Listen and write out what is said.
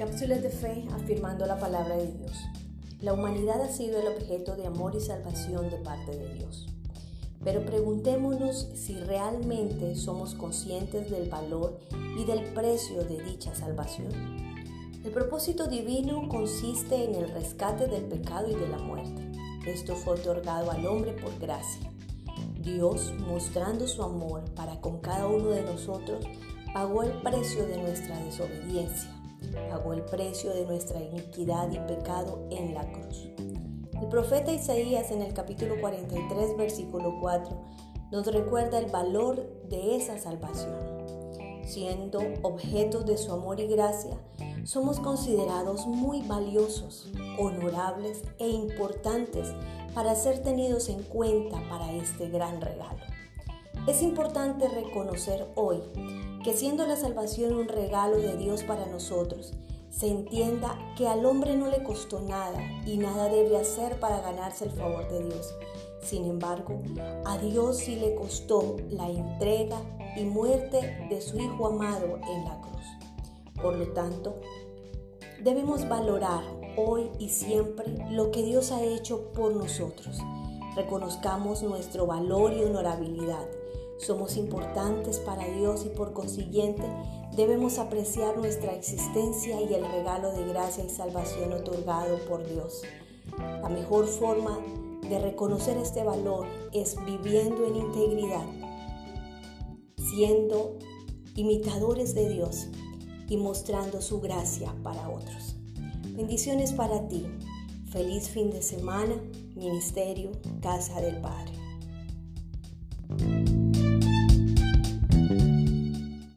Cápsulas de fe afirmando la palabra de Dios. La humanidad ha sido el objeto de amor y salvación de parte de Dios. Pero preguntémonos si realmente somos conscientes del valor y del precio de dicha salvación. El propósito divino consiste en el rescate del pecado y de la muerte. Esto fue otorgado al hombre por gracia. Dios, mostrando su amor para con cada uno de nosotros, pagó el precio de nuestra desobediencia, pagó el precio de nuestra iniquidad y pecado en la cruz. El profeta Isaías en el capítulo 43, versículo 4, nos recuerda el valor de esa salvación. Siendo objetos de su amor y gracia, somos considerados muy valiosos, honorables e importantes para ser tenidos en cuenta para este gran regalo. Es importante reconocer hoy que siendo la salvación un regalo de Dios para nosotros, se entienda que al hombre no le costó nada y nada debe hacer para ganarse el favor de Dios. Sin embargo, a Dios sí le costó la entrega y muerte de su Hijo amado en la cruz. Por lo tanto, debemos valorar hoy y siempre lo que Dios ha hecho por nosotros. Reconozcamos nuestro valor y honorabilidad. Somos importantes para Dios y por consiguiente debemos apreciar nuestra existencia y el regalo de gracia y salvación otorgado por Dios. La mejor forma de reconocer este valor es viviendo en integridad, siendo imitadores de Dios y mostrando su gracia para otros. Bendiciones para ti. Feliz fin de semana, Ministerio Casa del Padre.